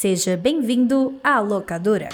Seja bem-vindo à locadora.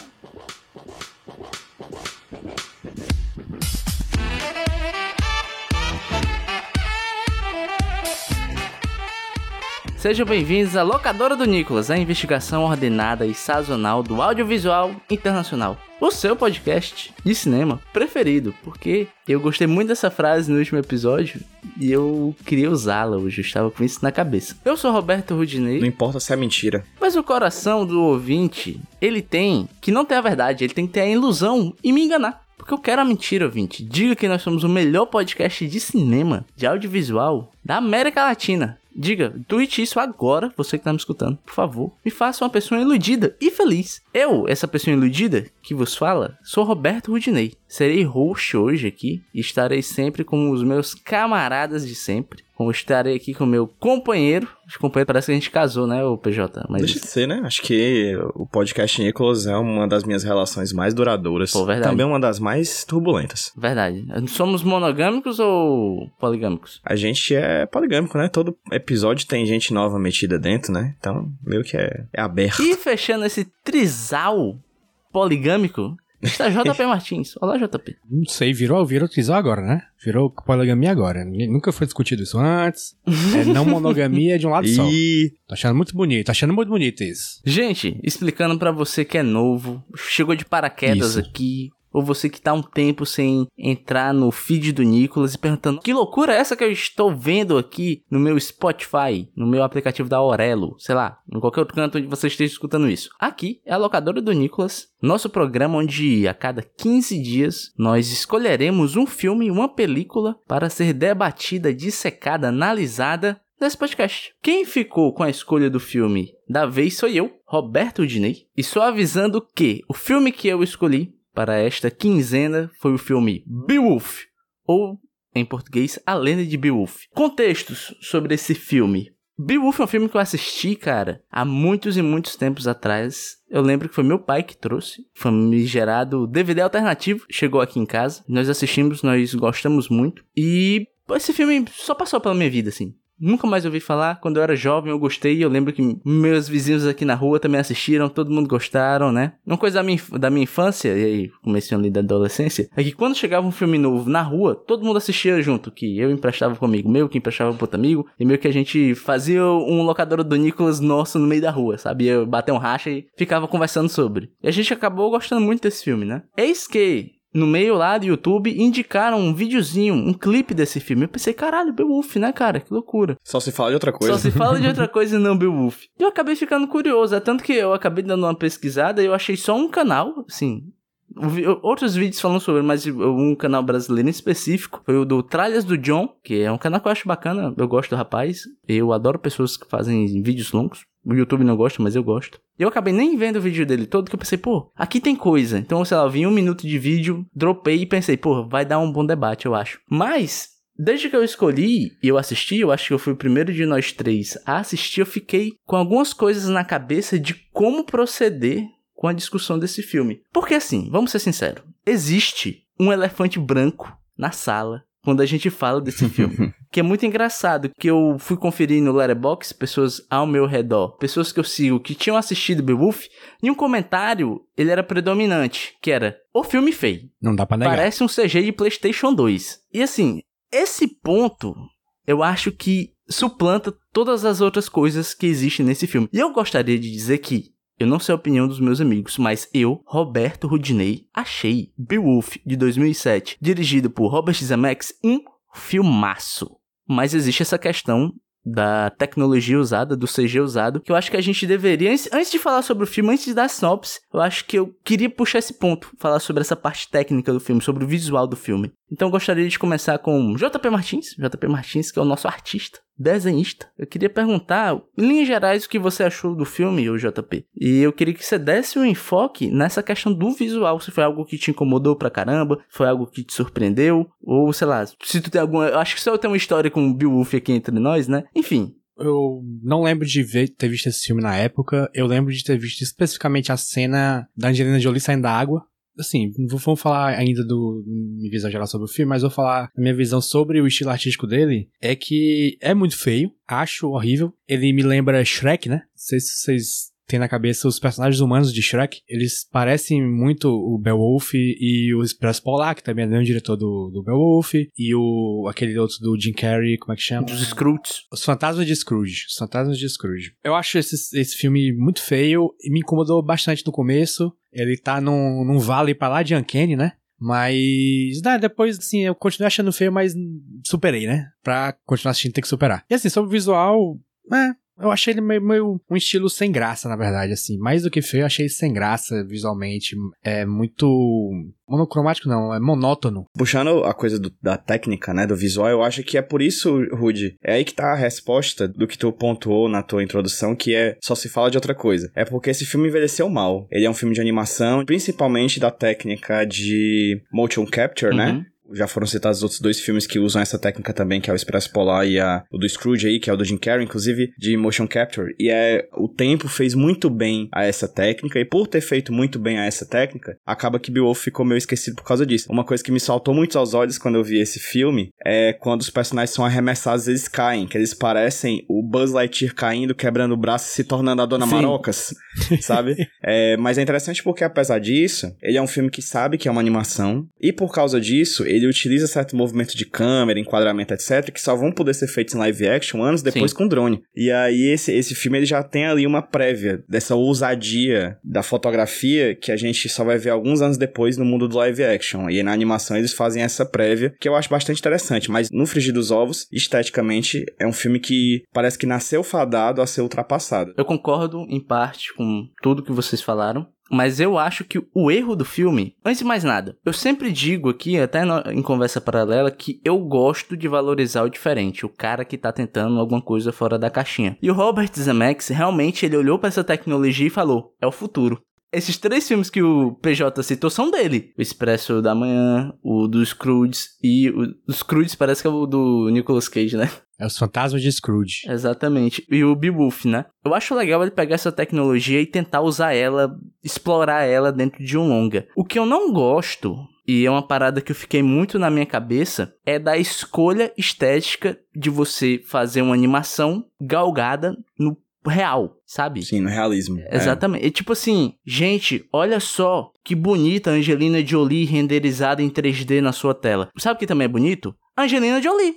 Sejam bem-vindos à Locadora do Nicolas, a investigação ordenada e sazonal do audiovisual internacional. O seu podcast de cinema preferido, porque eu gostei muito dessa frase no último episódio e eu queria usá-la hoje, eu estava com isso na cabeça. Eu sou Roberto Rudinei. Não importa se é mentira. Mas o coração do ouvinte, ele tem que não ter a verdade, ele tem que ter a ilusão e me enganar. Porque eu quero a mentira, ouvinte. Diga que nós somos o melhor podcast de cinema, de audiovisual da América Latina. Diga, tweet isso agora, você que tá me escutando, por favor. Me faça uma pessoa iludida e feliz. Eu, essa pessoa iludida que vos fala, sou Roberto Rudinei. Serei host hoje aqui e estarei sempre com os meus camaradas de sempre. Como estarei aqui com o meu companheiro. Os companheiros parece que a gente casou, né, o PJ? Mas... Deixa de ser, né? Acho que o podcast Nicolas é uma das minhas relações mais duradouras. Pô, verdade. Também uma das mais turbulentas. Verdade. Somos monogâmicos ou poligâmicos? A gente é poligâmico, né? Todo episódio tem gente nova metida dentro, né? Então, meio que é, é aberto. E fechando esse trisal poligâmico, Está JP Martins. Olá, JP. Não sei, virou, virou trisal agora, né? Virou poligamia agora. Nunca foi discutido isso antes. É não monogamia de um lado só. Tô achando muito bonito, tô achando muito bonito isso. Gente, explicando para você que é novo, chegou de paraquedas isso. aqui, ou você que tá um tempo sem entrar no feed do Nicolas e perguntando que loucura é essa que eu estou vendo aqui no meu Spotify, no meu aplicativo da Aurelo, sei lá, em qualquer outro canto onde você esteja escutando isso. Aqui é a locadora do Nicolas, nosso programa onde a cada 15 dias nós escolheremos um filme, uma película para ser debatida, dissecada, analisada nesse podcast. Quem ficou com a escolha do filme da vez sou eu, Roberto Dinei, e só avisando que o filme que eu escolhi para esta quinzena foi o filme Beowulf, ou em português, A Lenda de Beowulf. Contextos sobre esse filme. Beowulf é um filme que eu assisti, cara, há muitos e muitos tempos atrás. Eu lembro que foi meu pai que trouxe, gerado DVD alternativo, chegou aqui em casa. Nós assistimos, nós gostamos muito. E esse filme só passou pela minha vida, assim. Nunca mais ouvi falar. Quando eu era jovem, eu gostei. Eu lembro que meus vizinhos aqui na rua também assistiram, todo mundo gostaram, né? Uma coisa da minha, da minha infância, e aí comecei ali da adolescência, é que quando chegava um filme novo na rua, todo mundo assistia junto. Que eu emprestava comigo meu, que emprestava pro outro amigo, e meio que a gente fazia um locador do Nicolas nosso no meio da rua, sabe? Eu bater um racha e ficava conversando sobre. E a gente acabou gostando muito desse filme, né? Eis que no meio lá do YouTube, indicaram um videozinho, um clipe desse filme. Eu pensei, caralho, Beowulf, né, cara? Que loucura. Só se fala de outra coisa. Só se fala de outra coisa e não Beowulf. E eu acabei ficando curioso, é tanto que eu acabei dando uma pesquisada e eu achei só um canal, assim, outros vídeos falando sobre, mas um canal brasileiro em específico foi o do Tralhas do John, que é um canal que eu acho bacana, eu gosto do rapaz, eu adoro pessoas que fazem vídeos longos. O YouTube não gosta, mas eu gosto. Eu acabei nem vendo o vídeo dele todo, que eu pensei, pô, aqui tem coisa. Então, sei lá, eu vi um minuto de vídeo, dropei e pensei, pô, vai dar um bom debate, eu acho. Mas, Desde que eu escolhi e eu assisti, eu acho que eu fui o primeiro de nós três a assistir, eu fiquei com algumas coisas na cabeça de como proceder com a discussão desse filme. Porque assim, vamos ser sinceros, existe um elefante branco na sala quando a gente fala desse filme. que é muito engraçado, que eu fui conferir no Letterboxd pessoas ao meu redor, pessoas que eu sigo que tinham assistido Beowulf, e um comentário, ele era predominante, que era, o filme feio. Não dá pra negar. Parece um CG de Playstation 2. E assim, esse ponto, eu acho que suplanta todas as outras coisas que existem nesse filme. E eu gostaria de dizer que eu não sei a opinião dos meus amigos, mas eu, Roberto Rudinei, achei Beowulf de 2007, dirigido por Robert Zemeckis, um filmaço. Mas existe essa questão da tecnologia usada, do CG usado, que eu acho que a gente deveria, antes de falar sobre o filme, antes de dar sinopse, eu acho que eu queria puxar esse ponto, falar sobre essa parte técnica do filme, sobre o visual do filme. Então eu gostaria de começar com JP Martins, JP Martins, que é o nosso artista, desenhista. Eu queria perguntar, em linhas gerais, o que você achou do filme, o JP. E eu queria que você desse um enfoque nessa questão do visual, se foi algo que te incomodou pra caramba, foi algo que te surpreendeu, ou sei lá, se tu tem alguma. Eu acho que só tem uma história com o Beowulf aqui entre nós, né? Enfim, eu não lembro de ver, ter visto esse filme na época. Eu lembro de ter visto especificamente a cena da Angelina Jolie saindo da água assim, não vou falar ainda do minha visão geral sobre o filme, mas vou falar a minha visão sobre o estilo artístico dele. É que é muito feio, acho horrível. Ele me lembra Shrek, né? Não sei se vocês tem na cabeça os personagens humanos de Shrek. Eles parecem muito o Beowulf e o Express Polar, que também é o diretor do, do Beowulf, e o aquele outro do Jim Carrey, como é que chama? Dos Scrooge. Os Fantasmas de Scrooge. Os Fantasmas de Scrooge. Eu acho esse, esse filme muito feio e me incomodou bastante no começo. Ele tá num, num vale pra lá de Uncanny, né? Mas, né, depois, assim, eu continuei achando feio, mas superei, né? Pra continuar assistindo, tem que superar. E assim, sobre o visual, é, eu achei ele meio, meio, um estilo sem graça, na verdade, assim. Mais do que feio, eu achei sem graça visualmente. É muito. Monocromático não, é monótono. Puxando a coisa do, da técnica, né, do visual, eu acho que é por isso, Rude, é aí que tá a resposta do que tu pontuou na tua introdução, que é só se fala de outra coisa. É porque esse filme envelheceu mal. Ele é um filme de animação, principalmente da técnica de motion capture, né? uhum. né? Já foram citados os outros dois filmes que usam essa técnica também, que é o Expresso Polar e a, o do Scrooge aí, que é o do Jim Carrey, inclusive de motion capture. E é o tempo fez muito bem a essa técnica e por ter feito muito bem a essa técnica, acaba que Beowulf ficou meio esquecido por causa disso. Uma coisa que me saltou muito aos olhos quando eu vi esse filme é quando os personagens são arremessados, eles caem, que eles parecem o Buzz Lightyear caindo, quebrando o braço e se tornando a Dona Sim. Marocas, sabe? É, mas é interessante porque apesar disso, ele é um filme que sabe que é uma animação e por causa disso, ele utiliza certo movimento de câmera, enquadramento, etc, que só vão poder ser feitos em live action anos depois Sim. com drone. E aí esse, esse filme ele já tem ali uma prévia dessa ousadia da fotografia que a gente só vai ver alguns anos depois no mundo do live action. E na animação eles fazem essa prévia, que eu acho bastante interessante, mas no Frigir dos Ovos, esteticamente, é um filme que parece que nasceu fadado a ser ultrapassado. Eu concordo em parte com tudo que vocês falaram. Mas eu acho que o erro do filme, antes de mais nada, eu sempre digo aqui, até em conversa paralela, que eu gosto de valorizar o diferente, o cara que tá tentando alguma coisa fora da caixinha. E o Robert Zemeckis, realmente, ele olhou para essa tecnologia e falou: é o futuro. Esses três filmes que o PJ citou são dele. O Expresso da Manhã, o do Scrooge e o do Scrooge parece que é o do Nicolas Cage, né? É os fantasmas de Scrooge. Exatamente. E o Beowulf, né? Eu acho legal ele pegar essa tecnologia e tentar usar ela, explorar ela dentro de um longa. O que eu não gosto, e é uma parada que eu fiquei muito na minha cabeça, é da escolha estética de você fazer uma animação galgada no real, sabe? Sim, no realismo. É. Exatamente. É. E tipo assim, gente, olha só que bonita a Angelina Jolie renderizada em 3D na sua tela. Sabe o que também é bonito? Angelina Jolie.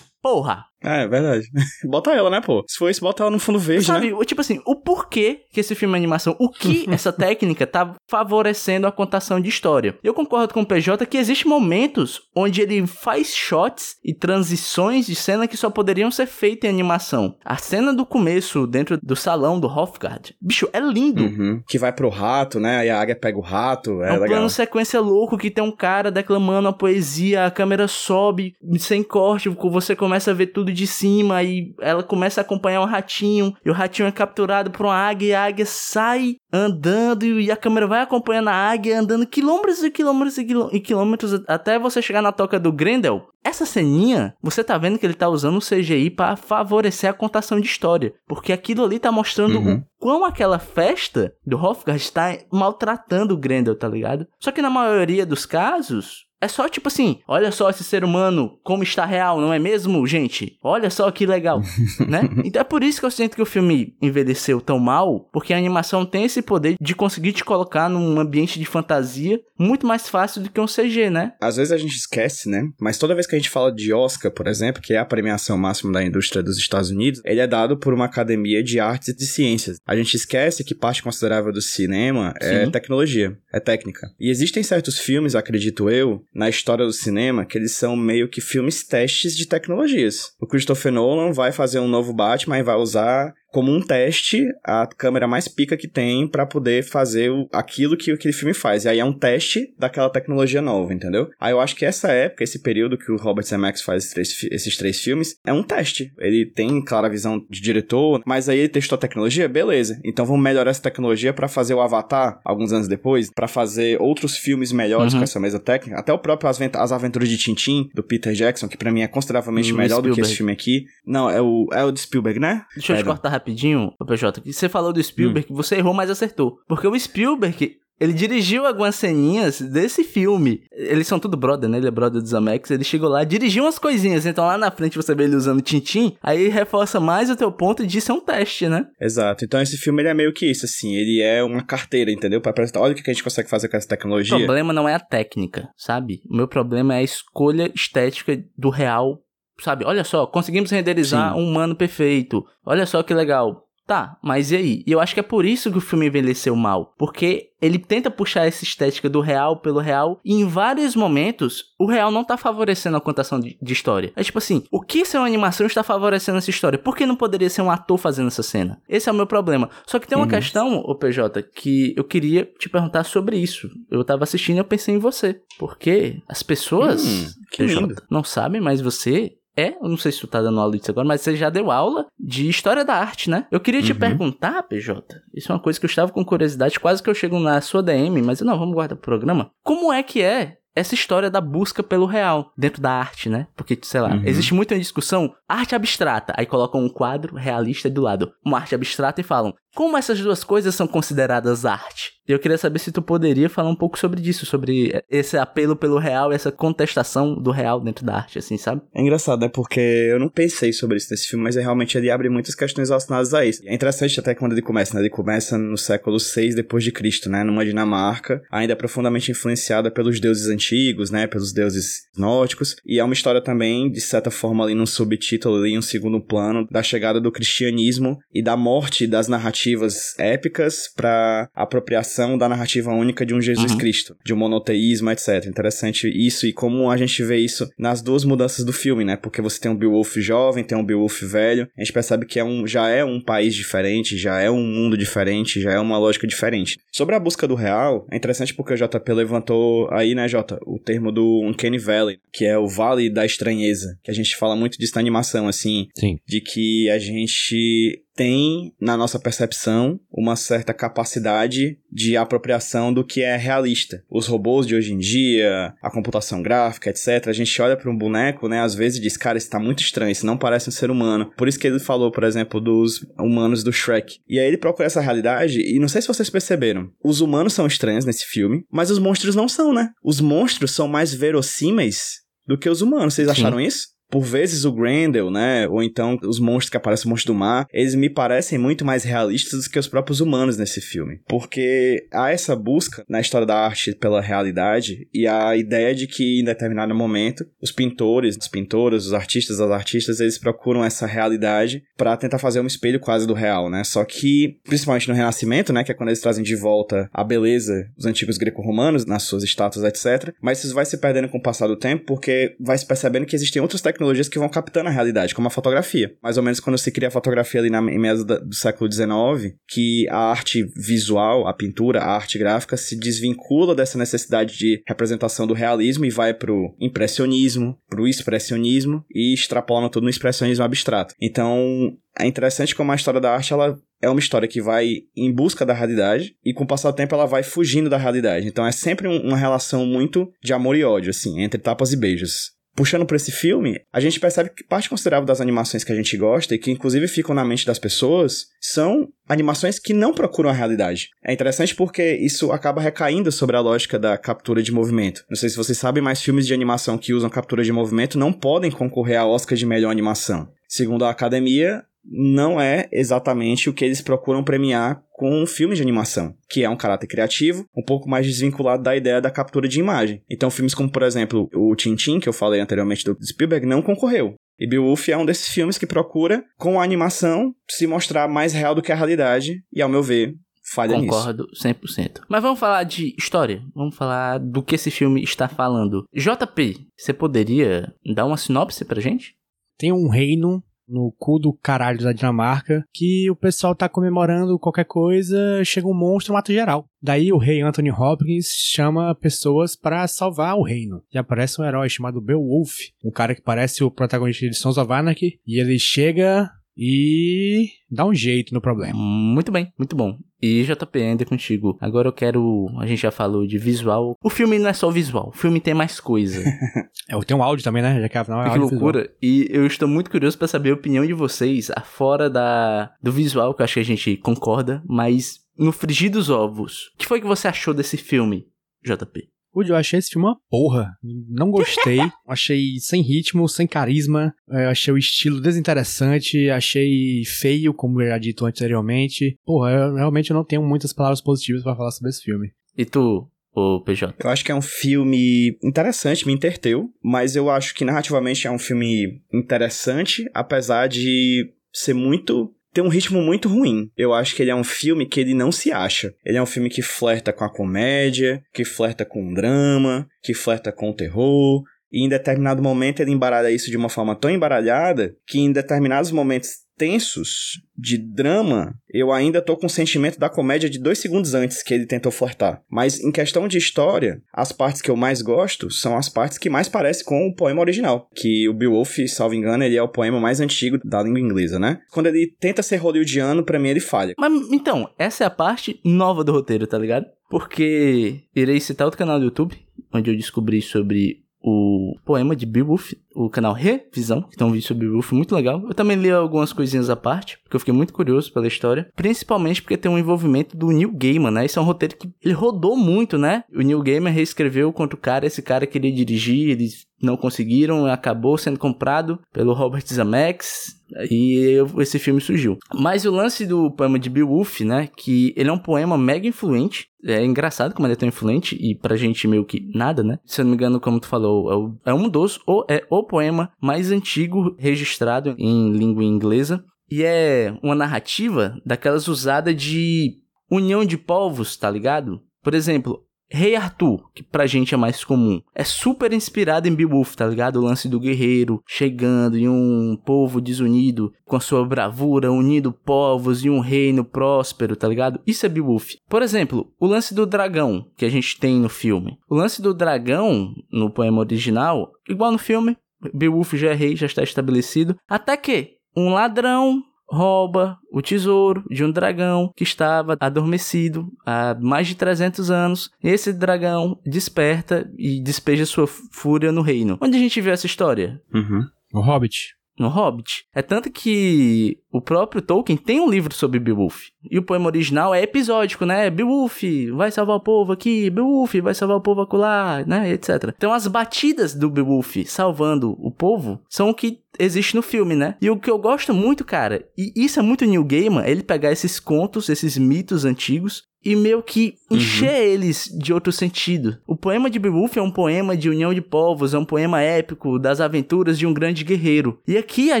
Porra! É, é verdade. bota ela, né, pô? Se for isso, bota ela no fundo verde, Sabe, né? tipo assim, o porquê que esse filme é animação, o que essa técnica tá favorecendo a contação de história. Eu concordo com o PJ que existem momentos onde ele faz shots e transições de cena que só poderiam ser feitas em animação. A cena do começo, dentro do salão do Hofgard, bicho, é lindo. Uhum. Que vai pro rato, né? Aí a águia pega o rato, é, é um legal. plano sequência louco que tem um cara declamando a poesia, a câmera sobe sem corte, você começa a ver tudo de cima e ela começa a acompanhar o ratinho e o ratinho é capturado por uma águia e a águia sai andando e a câmera vai acompanhando a águia andando quilômetros e quilômetros e quilômetros até você chegar na toca do Grendel. Essa ceninha, você tá vendo que ele tá usando o CGI para favorecer a contação de história, porque aquilo ali tá mostrando uhum. o quão aquela festa do Hofgard está maltratando o Grendel, tá ligado? Só que na maioria dos casos, é só tipo assim, olha só esse ser humano como está real, não é mesmo, gente? Olha só que legal, né? Então é por isso que eu sinto que o filme envelheceu tão mal, porque a animação tem esse poder de conseguir te colocar num ambiente de fantasia muito mais fácil do que um CG, né? Às vezes a gente esquece, né? Mas toda vez que a gente fala de Oscar, por exemplo, que é a premiação máxima da indústria dos Estados Unidos, ele é dado por uma academia de artes e de ciências. A gente esquece que parte considerável do cinema é Sim. tecnologia, é técnica. E existem certos filmes, acredito eu, na história do cinema que eles são meio que filmes testes de tecnologias. O Christopher Nolan vai fazer um novo Batman e vai usar como um teste a câmera mais pica que tem para poder fazer o, aquilo que aquele filme faz. E aí é um teste daquela tecnologia nova, entendeu? Aí eu acho que essa época, esse período que o Robert Zemeckis faz esses três, esses três filmes, é um teste. Ele tem, claro, a visão de diretor, mas aí ele testou a tecnologia, beleza. Então vamos melhorar essa tecnologia para fazer o Avatar, alguns anos depois, para fazer outros filmes melhores uhum. com essa mesma técnica. Até o próprio As, As Aventuras de Tintin, do Peter Jackson, que para mim é consideravelmente melhor Spielberg. do que esse filme aqui. Não, é o, é o de Spielberg, né? Deixa eu te cortar rapidinho, PJ, que você falou do Spielberg, hum. você errou, mas acertou. Porque o Spielberg, Ele dirigiu algumas ceninhas desse filme. Eles são tudo brother, né? Ele é brother dos Amex. Ele chegou lá, dirigiu umas coisinhas. Então lá na frente você vê ele usando tintim. Aí reforça mais o teu ponto de ser um teste, né? Exato. Então esse filme ele é meio que isso, assim. Ele é uma carteira, entendeu? Pra apresentar, olha o que a gente consegue fazer com essa tecnologia. O problema não é a técnica, sabe? O meu problema é a escolha estética do real sabe? Olha só, conseguimos renderizar Sim. um humano perfeito. Olha só que legal. Tá, mas e aí? E eu acho que é por isso que o filme envelheceu mal. Porque ele tenta puxar essa estética do real pelo real. E em vários momentos, o real não tá favorecendo a contação de, de história. É tipo assim, o que ser uma animação está favorecendo essa história? Por que não poderia ser um ator fazendo essa cena? Esse é o meu problema. Só que tem uma uhum. questão, o PJ, que eu queria te perguntar sobre isso. Eu tava assistindo e eu pensei em você. Porque as pessoas, hum, PJ, não sabem, mas você é, eu não sei se tu tá dando aula disso agora, mas você já deu aula de história da arte, né? Eu queria te uhum. perguntar, PJ, isso é uma coisa que eu estava com curiosidade, quase que eu chego na sua DM, mas não, vamos guardar o programa. Como é que é essa história da busca pelo real dentro da arte, né? Porque, sei lá, uhum. existe muita discussão arte abstrata, aí colocam um quadro realista do lado, uma arte abstrata e falam como essas duas coisas são consideradas arte? Eu queria saber se tu poderia falar um pouco sobre isso, sobre esse apelo pelo real, essa contestação do real dentro da arte, assim, sabe? É engraçado, né? Porque eu não pensei sobre isso nesse filme, mas realmente ele abre muitas questões relacionadas a isso. É interessante até quando ele começa, né? Ele começa no século 6 depois de Cristo, né? Numa Dinamarca, ainda profundamente influenciada pelos deuses antigos, né? Pelos deuses nórdicos. E é uma história também, de certa forma, ali num subtítulo, ali, um segundo plano, da chegada do cristianismo e da morte das narrativas épicas para apropriação da narrativa única de um Jesus uhum. Cristo, de um monoteísmo, etc. Interessante isso e como a gente vê isso nas duas mudanças do filme, né? Porque você tem um Beowulf jovem, tem um Beowulf velho, a gente percebe que é um, já é um país diferente, já é um mundo diferente, já é uma lógica diferente. Sobre a busca do real, é interessante porque o JP levantou aí, né, Jota, o termo do Uncanny Valley, que é o Vale da Estranheza, que a gente fala muito disso na animação, assim, Sim. de que a gente tem, na nossa percepção, uma certa capacidade de apropriação do que é realista. Os robôs de hoje em dia, a computação gráfica, etc. A gente olha para um boneco, né, às vezes diz, cara, isso tá muito estranho, isso não parece um ser humano. Por isso que ele falou, por exemplo, dos humanos do Shrek. E aí ele procura essa realidade, e não sei se vocês perceberam, os humanos são estranhos nesse filme, mas os monstros não são, né? Os monstros são mais verossímeis do que os humanos. Vocês acharam Sim. isso? Por vezes o Grendel, né? Ou então os monstros que aparecem, monstros do mar, eles me parecem muito mais realistas do que os próprios humanos nesse filme. Porque há essa busca na história da arte pela realidade e a ideia de que em determinado momento os pintores, as pintoras, os artistas, as artistas, eles procuram essa realidade para tentar fazer um espelho quase do real, né? Só que, principalmente no Renascimento, né? Que é quando eles trazem de volta a beleza dos antigos greco-romanos nas suas estátuas, etc. Mas isso vai se perdendo com o passar do tempo porque vai se percebendo que existem outras tecnologias tecnologias que vão captando a realidade, como a fotografia. Mais ou menos quando se cria a fotografia ali na, meados do século XIX, que a arte visual, a pintura, a arte gráfica se desvincula dessa necessidade de representação do realismo e vai pro impressionismo, pro expressionismo e extrapola tudo no expressionismo abstrato. Então, é interessante como a história da arte ela é uma história que vai em busca da realidade e com o passar do tempo ela vai fugindo da realidade. Então é sempre uma relação muito de amor e ódio, assim, entre tapas e beijos puxando para esse filme, a gente percebe que parte considerável das animações que a gente gosta e que inclusive ficam na mente das pessoas são animações que não procuram a realidade. É interessante porque isso acaba recaindo sobre a lógica da captura de movimento. Não sei se vocês sabem, mas filmes de animação que usam captura de movimento não podem concorrer a Oscar de melhor animação. Segundo a academia, não é exatamente o que eles procuram premiar com filmes de animação, que é um caráter criativo, um pouco mais desvinculado da ideia da captura de imagem. Então, filmes como, por exemplo, o Tintin, que eu falei anteriormente do Spielberg, não concorreu. E Beowulf é um desses filmes que procura, com a animação, se mostrar mais real do que a realidade, e ao meu ver, falha Concordo nisso. 100%. Mas vamos falar de história. Vamos falar do que esse filme está falando. JP, você poderia dar uma sinopse pra gente? Tem um reino no cu do caralho da Dinamarca, que o pessoal tá comemorando qualquer coisa, chega um monstro mata geral. Daí o rei Anthony Hopkins chama pessoas para salvar o reino. E aparece um herói chamado Beowulf, um cara que parece o protagonista de Sons of Anarchy, e ele chega e dá um jeito no problema. Muito bem, muito bom. E JP, ainda contigo. Agora eu quero. A gente já falou de visual. O filme não é só visual, o filme tem mais coisa. é, tem um áudio também, né? Já que afinal é Que loucura. Visual. E eu estou muito curioso para saber a opinião de vocês, fora da, do visual, que eu acho que a gente concorda, mas no Frigir dos Ovos. O que foi que você achou desse filme, JP? Woody, eu achei esse filme uma porra. Não gostei. achei sem ritmo, sem carisma. Eu achei o estilo desinteressante. Achei feio, como eu já dito anteriormente. Porra, eu realmente não tenho muitas palavras positivas para falar sobre esse filme. E tu, o PJ? Eu acho que é um filme interessante, me interteu, mas eu acho que narrativamente é um filme interessante, apesar de ser muito tem um ritmo muito ruim. Eu acho que ele é um filme que ele não se acha. Ele é um filme que flerta com a comédia, que flerta com o drama, que flerta com o terror. E em determinado momento ele embaralha isso de uma forma tão embaralhada que em determinados momentos tensos de drama, eu ainda tô com o sentimento da comédia de dois segundos antes que ele tentou flertar. Mas em questão de história, as partes que eu mais gosto são as partes que mais parecem com o poema original. Que o Beowulf, salvo engano, ele é o poema mais antigo da língua inglesa, né? Quando ele tenta ser hollywoodiano, pra mim ele falha. Mas então, essa é a parte nova do roteiro, tá ligado? Porque irei citar outro canal do YouTube, onde eu descobri sobre o poema de Beowulf, o canal Revisão, que tem um vídeo sobre Beowulf muito legal. Eu também li algumas coisinhas à parte, porque eu fiquei muito curioso pela história, principalmente porque tem um envolvimento do Neil Gaiman, né? Esse é um roteiro que ele rodou muito, né? O Neil Gaiman reescreveu contra o cara, esse cara queria dirigir, eles não conseguiram, acabou sendo comprado pelo Robert Zemeckis e esse filme surgiu. Mas o lance do poema de Beowulf, né, que ele é um poema mega influente, é engraçado como ele é tão influente e pra gente meio que nada, né? Se eu não me engano, como tu falou, é, é um dos, ou é o poema mais antigo registrado em língua inglesa e é uma narrativa daquelas usada de união de povos, tá ligado? Por exemplo, Rei Arthur, que pra gente é mais comum, é super inspirado em Beowulf, tá ligado? O lance do guerreiro chegando em um povo desunido com a sua bravura, unindo povos e um reino próspero, tá ligado? Isso é Beowulf. Por exemplo, o lance do dragão que a gente tem no filme. O lance do dragão no poema original, igual no filme, Beowulf já é rei, já está estabelecido, até que um ladrão rouba o tesouro de um dragão que estava adormecido há mais de 300 anos. Esse dragão desperta e despeja sua fúria no reino. Onde a gente vê essa história? Uhum. O Hobbit no Hobbit. É tanto que o próprio Tolkien tem um livro sobre Beowulf. E o poema original é episódico, né? Beowulf vai salvar o povo aqui, Beowulf vai salvar o povo acolá, né? Etc. Então as batidas do Beowulf salvando o povo são o que existe no filme, né? E o que eu gosto muito, cara, e isso é muito New Gaiman, é ele pegar esses contos, esses mitos antigos e meio que encher uhum. eles de outro sentido. O poema de Beowulf é um poema de união de povos, é um poema épico das aventuras de um grande guerreiro. E aqui a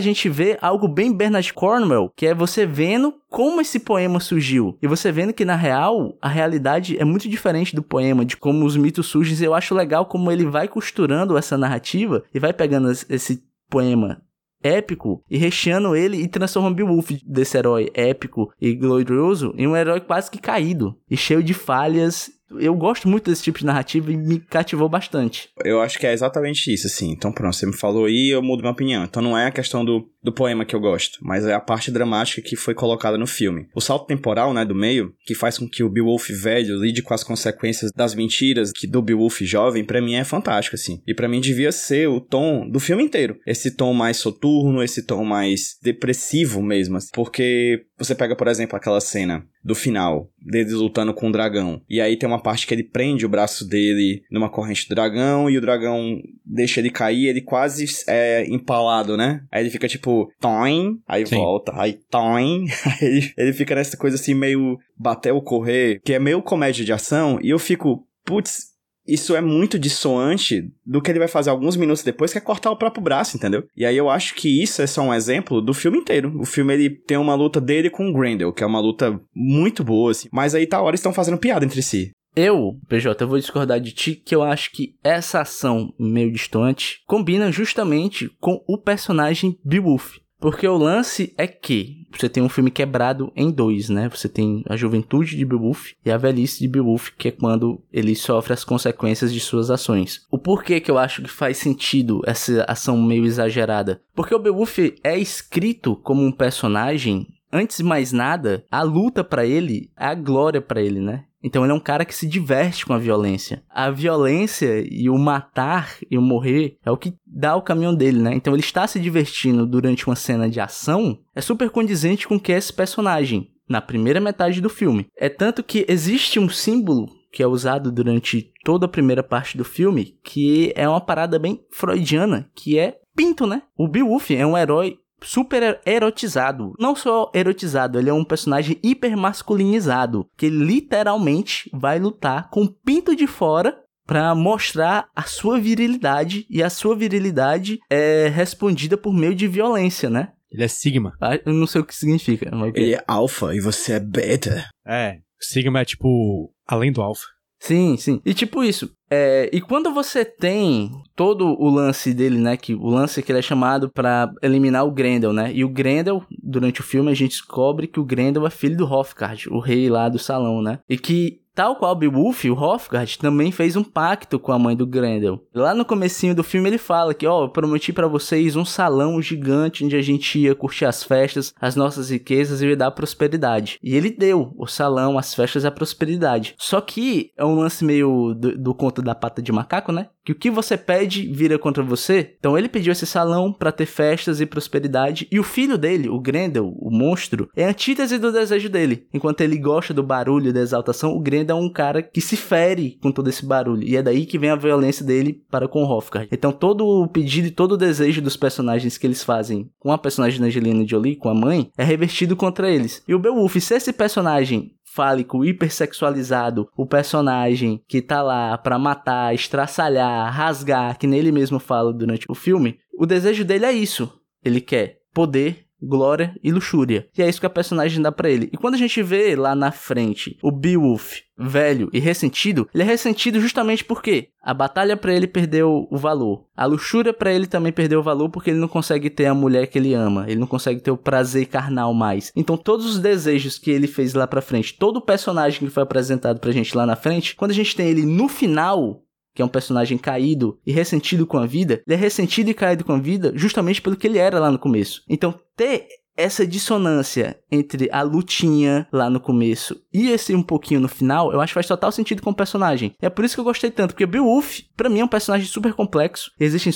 gente vê algo bem Bernard Cornwell, que é você vendo como esse poema surgiu. E você vendo que na real a realidade é muito diferente do poema, de como os mitos surgem. Eu acho legal como ele vai costurando essa narrativa e vai pegando esse poema épico e recheando ele e transformando Beowulf desse herói épico e glorioso em um herói quase que caído e cheio de falhas eu gosto muito desse tipo de narrativa e me cativou bastante. Eu acho que é exatamente isso, assim. Então, pronto, você me falou aí eu mudo minha opinião. Então, não é a questão do, do poema que eu gosto, mas é a parte dramática que foi colocada no filme. O salto temporal, né, do meio, que faz com que o Beowulf velho lide com as consequências das mentiras que do Beowulf jovem, para mim é fantástico, assim. E para mim devia ser o tom do filme inteiro. Esse tom mais soturno, esse tom mais depressivo mesmo, assim. Porque você pega, por exemplo, aquela cena do final, deles lutando com o dragão. E aí tem uma parte que ele prende o braço dele numa corrente do dragão e o dragão deixa ele cair, ele quase é empalado, né? Aí ele fica tipo, toin, aí Sim. volta, aí toin, aí ele fica nessa coisa assim meio bater ou correr, que é meio comédia de ação, e eu fico, putz, isso é muito dissoante do que ele vai fazer alguns minutos depois, que é cortar o próprio braço, entendeu? E aí eu acho que isso é só um exemplo do filme inteiro. O filme, ele tem uma luta dele com o Grendel, que é uma luta muito boa, assim. Mas aí tá hora estão fazendo piada entre si. Eu, PJ, eu vou discordar de ti que eu acho que essa ação meio distante combina justamente com o personagem Beowulf. Porque o lance é que você tem um filme quebrado em dois, né? Você tem a juventude de Beowulf e a velhice de Beowulf, que é quando ele sofre as consequências de suas ações. O porquê que eu acho que faz sentido essa ação meio exagerada? Porque o Beowulf é escrito como um personagem antes de mais nada, a luta para ele é a glória para ele, né? Então ele é um cara que se diverte com a violência. A violência e o matar e o morrer é o que dá o caminho dele, né? Então ele está se divertindo durante uma cena de ação, é super condizente com o que é esse personagem. na primeira metade do filme. É tanto que existe um símbolo que é usado durante toda a primeira parte do filme, que é uma parada bem freudiana, que é pinto, né? O Beowulf é um herói super erotizado. Não só erotizado, ele é um personagem hiper masculinizado, que literalmente vai lutar com o pinto de fora para mostrar a sua virilidade e a sua virilidade é respondida por meio de violência, né? Ele é Sigma. Ah, eu não sei o que significa. Mas... Ele é alfa e você é beta. É, Sigma é tipo além do alfa. Sim, sim. E tipo isso. É, e quando você tem todo o lance dele, né? Que o lance que ele é chamado para eliminar o Grendel, né? E o Grendel, durante o filme, a gente descobre que o Grendel é filho do Hrothgar, o rei lá do salão, né? E que Tal qual Beowulf, o Hrothgar também fez um pacto com a mãe do Grendel. Lá no comecinho do filme ele fala que, ó, oh, prometi para vocês um salão gigante onde a gente ia curtir as festas, as nossas riquezas e ia dar prosperidade. E ele deu o salão, as festas e a prosperidade. Só que é um lance meio do, do conto da pata de macaco, né? Que o que você pede vira contra você. Então ele pediu esse salão para ter festas e prosperidade. E o filho dele, o Grendel, o monstro, é a antítese do desejo dele. Enquanto ele gosta do barulho e da exaltação, o Grendel é um cara que se fere com todo esse barulho. E é daí que vem a violência dele para com Hrothgar. Então todo o pedido e todo o desejo dos personagens que eles fazem com a personagem da Angelina Jolie, com a mãe, é revertido contra eles. E o Beowulf, se esse personagem fálico hipersexualizado, o personagem que tá lá para matar, estraçalhar, rasgar, que nele mesmo fala durante o filme, o desejo dele é isso. Ele quer poder, glória e luxúria. E é isso que a personagem dá para ele. E quando a gente vê lá na frente o Beowulf velho e ressentido, ele é ressentido justamente porque a batalha para ele perdeu o valor. A luxúria para ele também perdeu o valor porque ele não consegue ter a mulher que ele ama, ele não consegue ter o prazer carnal mais. Então todos os desejos que ele fez lá para frente, todo o personagem que foi apresentado pra gente lá na frente, quando a gente tem ele no final, que é um personagem caído e ressentido com a vida, ele é ressentido e caído com a vida justamente pelo que ele era lá no começo. Então, ter essa dissonância entre a lutinha lá no começo e esse um pouquinho no final, eu acho que faz total sentido com o personagem. É por isso que eu gostei tanto, porque Beowulf, para mim, é um personagem super complexo. Existem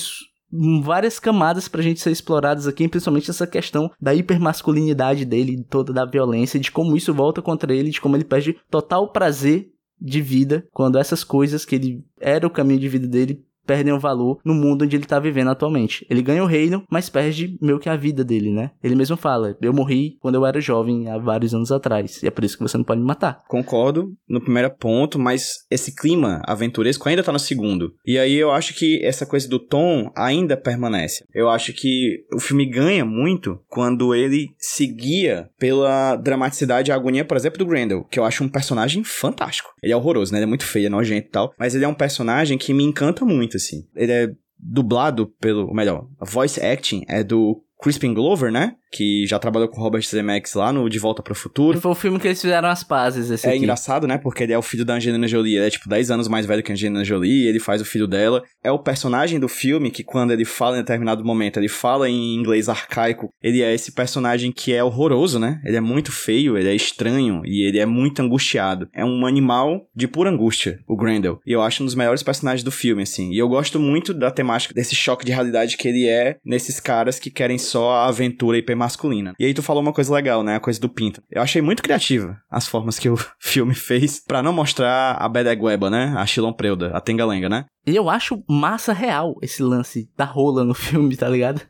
várias camadas pra gente ser exploradas aqui, principalmente essa questão da hipermasculinidade dele, toda da violência, de como isso volta contra ele, de como ele perde total prazer de vida quando essas coisas que ele era o caminho de vida dele perdem o valor no mundo onde ele tá vivendo atualmente. Ele ganha o reino, mas perde meio que a vida dele, né? Ele mesmo fala: Eu morri quando eu era jovem, há vários anos atrás, e é por isso que você não pode me matar. Concordo no primeiro ponto, mas esse clima aventuresco ainda tá no segundo. E aí eu acho que essa coisa do tom ainda permanece. Eu acho que o filme ganha muito quando ele se guia pela dramaticidade e agonia, por exemplo, do Grendel, que eu acho um personagem fantástico. Ele é horroroso, né? Ele é muito feio, é nojento e tal, mas ele é um personagem que me encanta muito assim. Ele é dublado pelo, ou melhor, a voice acting é do Crispin Glover, né? que já trabalhou com Robert Zemeckis lá no De Volta para o Futuro. Foi o filme que eles fizeram as pazes, esse É aqui. engraçado, né? Porque ele é o filho da Angelina Jolie. Ele é, tipo, 10 anos mais velho que a Angelina Jolie. ele faz o filho dela. É o personagem do filme que, quando ele fala em determinado momento, ele fala em inglês arcaico. Ele é esse personagem que é horroroso, né? Ele é muito feio, ele é estranho e ele é muito angustiado. É um animal de pura angústia, o Grendel. E eu acho um dos melhores personagens do filme, assim. E eu gosto muito da temática desse choque de realidade que ele é nesses caras que querem só a aventura hipermasculina. E aí tu falou uma coisa legal, né? A coisa do pinto. Eu achei muito criativa as formas que o filme fez para não mostrar a Bedegueba, né? A Preuda, a Tengalenga, né? E eu acho massa real esse lance da rola no filme, tá ligado?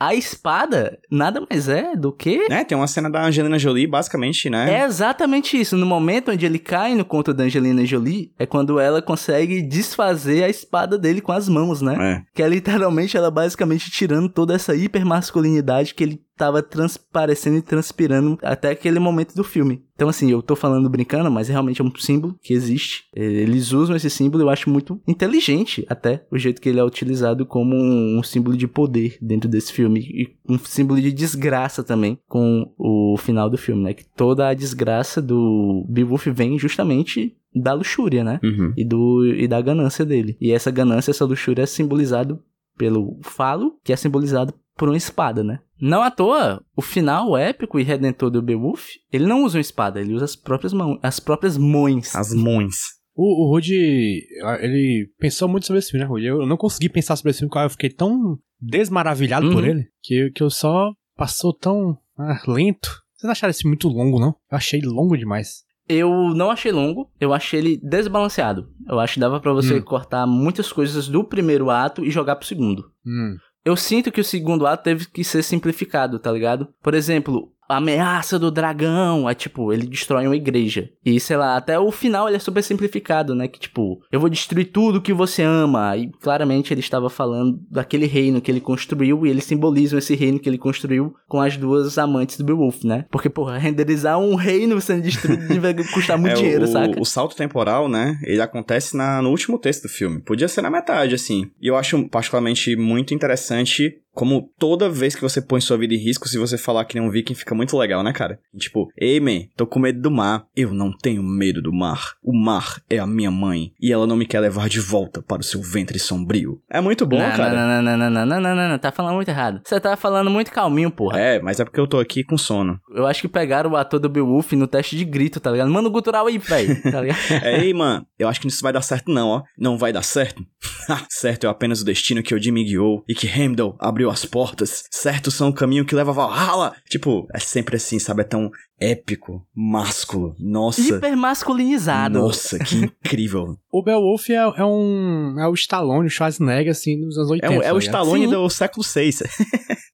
A espada nada mais é do que. Né? Tem uma cena da Angelina Jolie, basicamente, né? É exatamente isso. No momento onde ele cai no conto da Angelina Jolie, é quando ela consegue desfazer a espada dele com as mãos, né? É. Que é literalmente ela basicamente tirando toda essa hipermasculinidade que ele tava transparecendo e transpirando até aquele momento do filme. Então, assim, eu tô falando brincando, mas realmente é um símbolo que existe. Eles usam esse símbolo, eu acho muito inteligente até o jeito que ele é utilizado como um, símbolo de poder dentro desse filme. E um símbolo de desgraça também com o final do filme, né? Que toda a desgraça do Beowulf vem justamente da luxúria, né? Uhum. E, do, e da ganância dele. E essa ganância, essa luxúria é simbolizado pelo falo, que é simbolizado por uma espada, né? Não à toa, o final épico e redentor do Beowulf, ele não usa uma espada, ele usa as próprias mãos, as próprias mãos. As mãos. O, o Rudy, ele pensou muito sobre esse filme, né, Rudy? Eu não consegui pensar sobre esse filme, porque eu fiquei tão desmaravilhado Uhum. por ele, que, que eu só passou tão ah, lento. Vocês não acharam esse muito longo, não? Eu achei longo demais. Eu não achei longo, eu achei ele desbalanceado. Eu acho que dava pra você Hum. cortar muitas coisas do primeiro ato e jogar pro segundo. Hum. Eu sinto que o segundo ato teve que ser simplificado, tá ligado? Por exemplo, ameaça do dragão, é tipo, ele destrói uma igreja. E sei lá, até o final ele é super simplificado, né? Que tipo, eu vou destruir tudo que você ama. E claramente ele estava falando daquele reino que ele construiu e eles simbolizam esse reino que ele construiu com as duas amantes do Beowulf, né? Porque, porra, renderizar um reino sendo destruído vai custar muito É, dinheiro, o, saca? O salto temporal, né? Ele acontece na, no último texto do filme. Podia ser na metade, assim. E eu acho particularmente muito interessante como toda vez que você põe sua vida em risco, se você falar que nem um viking, fica muito legal, né, cara? Tipo, ei, man, tô com medo do mar. Eu não tenho medo do mar. O mar é a minha mãe. E ela não me quer levar de volta para o seu ventre sombrio. É muito bom, não, cara. Não, não, não, não, não, não, não, não, tá falando muito errado. Você tá falando muito calminho, porra. É, mas é porque eu tô aqui com sono. Eu acho que pegaram o ator do Beowulf no teste de grito, tá ligado? Manda o gutural aí, velho, tá ligado? É, ei, mano, eu acho que isso vai dar certo não, ó. Não vai dar certo? certo é apenas o destino que Odin me guiou e que Heimdall abriu as portas. Certo são o caminho que leva a Valhalla. Tipo, é sempre assim, sabe? É tão épico, másculo. Nossa. Hiper masculinizado. Nossa, que incrível. O Beowulf é, é um. É o Stallone, o Schwarzenegger, assim, dos anos É, 80. o- é tá o ligado? Stallone Sim. do século VI.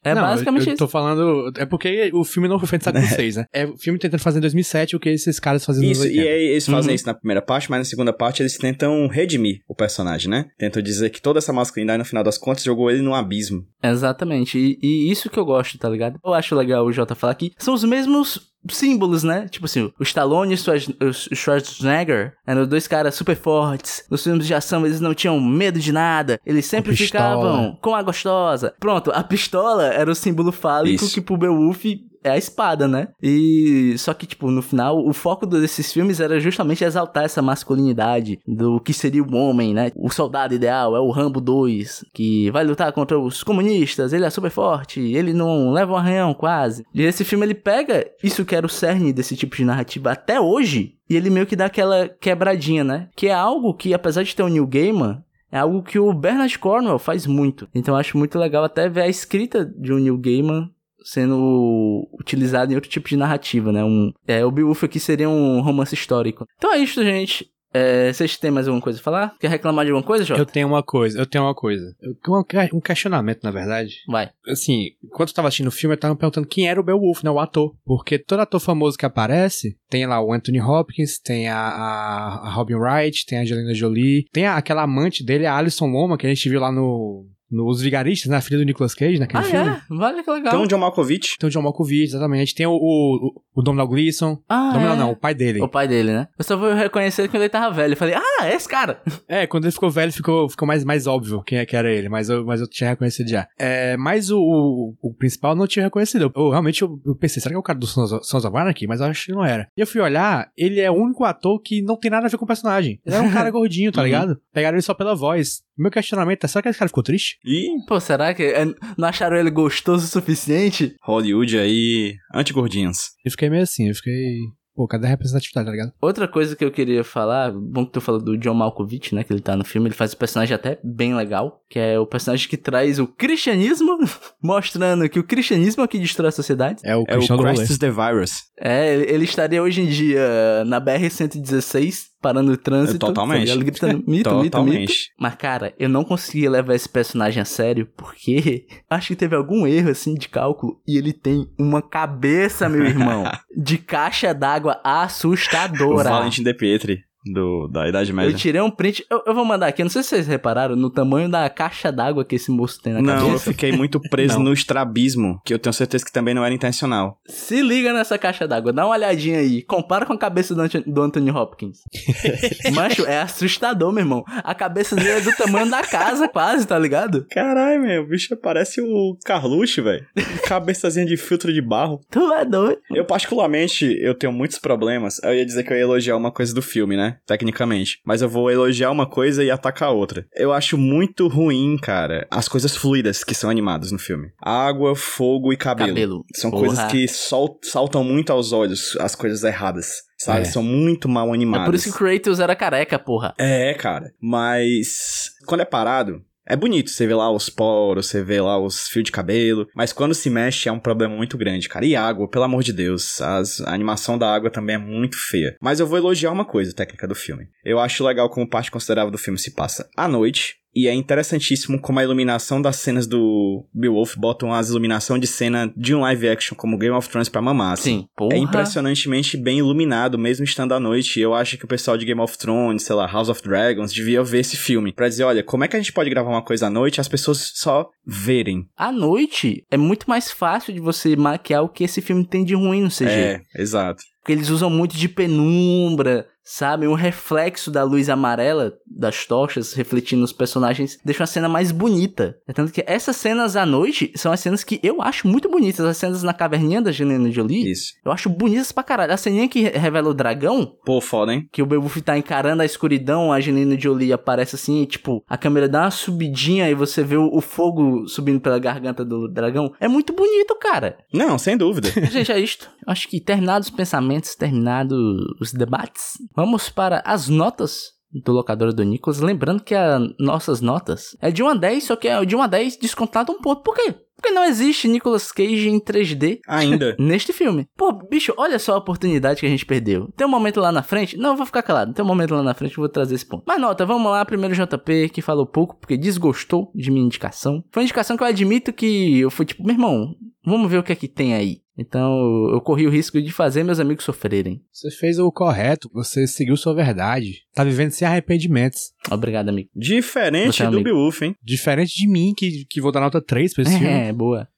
É Não, basicamente eu, eu isso. tô falando. É porque o filme não foi feito em século VI, né? É o filme tentando fazer em 2007 o que esses caras nos Isso, anos e 80. aí eles fazem Uhum. isso na primeira parte, mas na segunda parte eles tentam redimir o personagem, né? Tentam dizer que toda essa masculinidade, no final das contas, jogou ele num abismo. Exatamente. E, e isso que eu gosto, tá ligado? Eu acho legal o Jota falar aqui. São os mesmos símbolos, né? Tipo assim, o Stallone e o Schwarz- o Schwarzenegger eram dois caras super fortes. Nos filmes de ação eles não tinham medo de nada. Eles sempre ficavam com a gostosa. Pronto, a pistola era o símbolo fálico Isso. que pro Beowulf é a espada, né? E só que, tipo, no final, o foco desses filmes era justamente exaltar essa masculinidade do que seria o homem, né? O soldado ideal é o Rambo 2, que vai lutar contra os comunistas, ele é super forte, ele não leva um arranhão quase. E esse filme ele pega isso que era o cerne desse tipo de narrativa até hoje, e ele meio que dá aquela quebradinha, né? Que é algo que, apesar de ter o New Gaiman, é algo que o Bernard Cornwell faz muito. Então acho muito legal até ver a escrita de um Neil Gaiman sendo utilizado em outro tipo de narrativa, né? Um, é, o Beowulf aqui seria um romance histórico. Então é isso, gente. É, vocês têm mais alguma coisa a falar? Quer reclamar de alguma coisa, Jota? Eu tenho uma coisa, eu tenho uma coisa. Um Um questionamento, na verdade. Vai. Assim, enquanto eu tava assistindo o filme, eu tava me perguntando quem era o Beowulf, né? O ator. Porque todo ator famoso que aparece, tem lá o Anthony Hopkins, tem a, a, a Robin Wright, tem a Angelina Jolie, tem a- aquela amante dele, a Alison Loma, que a gente viu lá no... Nos Vigaristas, na filha do Nicolas Cage, naquele Ah, filme. é? Vale que legal. Tem o John Malkovich. Tem o John Malkovich, exatamente. Tem o, o, o Domhnall Gleeson. ah, Domhnall é. não, o pai dele. O pai dele, né? Eu só vou reconhecer quando ele tava velho. Eu falei, ah, é esse cara. É, quando ele ficou velho, ficou, ficou mais, mais óbvio quem é que era ele, mas eu, mas eu tinha reconhecido já. É, mas o, o, o principal eu não tinha reconhecido. Eu, eu realmente eu, eu pensei, será que é o cara do Sons of, Anarchy? Mas eu acho que não era. E eu fui olhar, ele é o único ator que não tem nada a ver com o personagem. Ele era um cara gordinho, tá Uhum. ligado? Pegaram ele só pela voz. Meu questionamento é, será que esse cara ficou triste? E Pô, será que é, não acharam ele gostoso o suficiente? Hollywood aí, anti-gordinhos. Eu fiquei meio assim, eu fiquei... Pô, cadê a representatividade, tá ligado? Outra coisa que eu queria falar, bom que tu falou do John Malkovich, né, que ele tá no filme, ele faz um personagem até bem legal, que é o personagem que traz o cristianismo, mostrando que o cristianismo é o que destrói a sociedade. É o É o. Christ the Virus. É, ele, ele estaria hoje em dia na BR-116, parando o trânsito. Totalmente. ligado? Gritando mito, mito, mito. Totalmente. Mas, cara, eu não conseguia levar esse personagem a sério, porque acho que teve algum erro, assim, de cálculo, e ele tem uma cabeça, meu irmão, de caixa d'água O assustadora. Valentim De Pietri, do, da Idade Eu Média. tirei um print, eu, eu vou mandar aqui, eu não sei se vocês repararam no tamanho da caixa d'água que esse moço tem na Não, eu cabeça. fiquei muito preso Não. no estrabismo, que eu tenho certeza que também não era intencional. Se liga nessa caixa d'água, dá uma olhadinha aí. Compara com a cabeça do, Anthony- do Anthony Hopkins. Macho, é assustador, meu irmão. A cabeça dele é do tamanho da casa, quase, tá ligado? Caralho, meu, o bicho parece o Carluxo, velho. Cabeçazinha de filtro de barro. Tu é doido. Eu, particularmente, eu tenho muitos problemas. Eu ia dizer que eu ia elogiar uma coisa do filme, né? Tecnicamente. Mas eu vou elogiar uma coisa e atacar outra. Eu acho muito ruim, cara, as coisas fluidas que são animadas no filme. Água, fogo e cabelo. Cabelo. São Porra. coisas que sol- saltam muito aos olhos, as coisas erradas. Sabe? É. São muito mal animadas. É por isso que o Kratos era careca, porra. É, cara. Mas quando é parado, É bonito, você vê lá os poros, você vê lá os fios de cabelo, mas quando se mexe é um problema muito grande, cara. E água, pelo amor de Deus, as, a animação da água também é muito feia. Mas eu vou elogiar uma coisa, técnica do filme. Eu acho legal como parte considerável do filme se passa à noite, e é interessantíssimo como a iluminação das cenas do Beowulf botam as iluminação de cena de um live action como Game of Thrones pra mamar. Assim. Sim, porra. É impressionantemente bem iluminado, mesmo estando à noite. E eu acho que o pessoal de Game of Thrones, sei lá, House of Dragons, devia ver esse filme. Pra dizer, olha, como é que a gente pode gravar uma coisa à noite e as pessoas só verem? À noite é muito mais fácil de você maquiar o que esse filme tem de ruim no CG. É, exato. Porque eles usam muito de penumbra, sabe? Um reflexo da luz amarela das tochas refletindo os personagens deixa a cena mais bonita. É tanto que essas cenas à noite são as cenas que eu acho muito bonitas. As cenas na caverninha da Angelina Jolie. Isso. Eu acho bonitas pra caralho. A ceninha que revela o dragão, Pô, foda, hein? que o Beowulf tá encarando a escuridão, a Angelina Jolie aparece assim, e, tipo, a câmera dá uma subidinha e você vê o, o fogo subindo pela garganta do dragão. É muito bonito, cara. Não, sem dúvida. Gente, é isto. Acho que terminados os pensamentos, terminados os debates, vamos para as notas do locador do Nicolas. Lembrando que as nossas notas é de 1 a 10, só que é de 1 a 10 descontado um ponto. Por quê? Porque não existe Nicolas Cage em 3D Ainda. neste filme. Pô, bicho, olha só a oportunidade que a gente perdeu. Tem um momento lá na frente. Não, eu vou ficar calado. Tem um momento lá na frente que eu vou trazer esse ponto. Mas nota, vamos lá. Primeiro JP, que falou pouco, porque desgostou de minha indicação. Foi uma indicação que eu admito que eu fui tipo, meu irmão, vamos ver o que é que tem aí. Então, eu corri o risco de fazer meus amigos sofrerem. Você fez o correto, você seguiu sua verdade. Tá vivendo sem arrependimentos. Obrigado, amigo. Diferente Você é do. Beowulf, hein? Diferente de mim, que, que vou dar nota 3 pra esse filme. É, boa.